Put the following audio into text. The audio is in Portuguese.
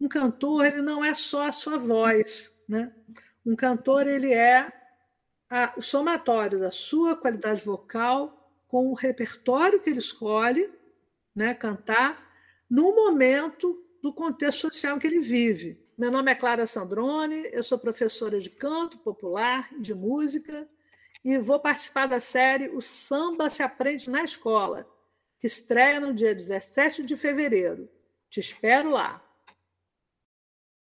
um cantor ele não é só a sua voz, né? Um cantor ele é a, o somatório da sua qualidade vocal com o repertório que ele escolhe, né, cantar no momento do contexto social que ele vive. Meu nome é Clara Sandrone, eu sou professora de canto popular e de música e vou participar da série O Samba se Aprende na Escola, que estreia no dia 17 de fevereiro. Te espero lá.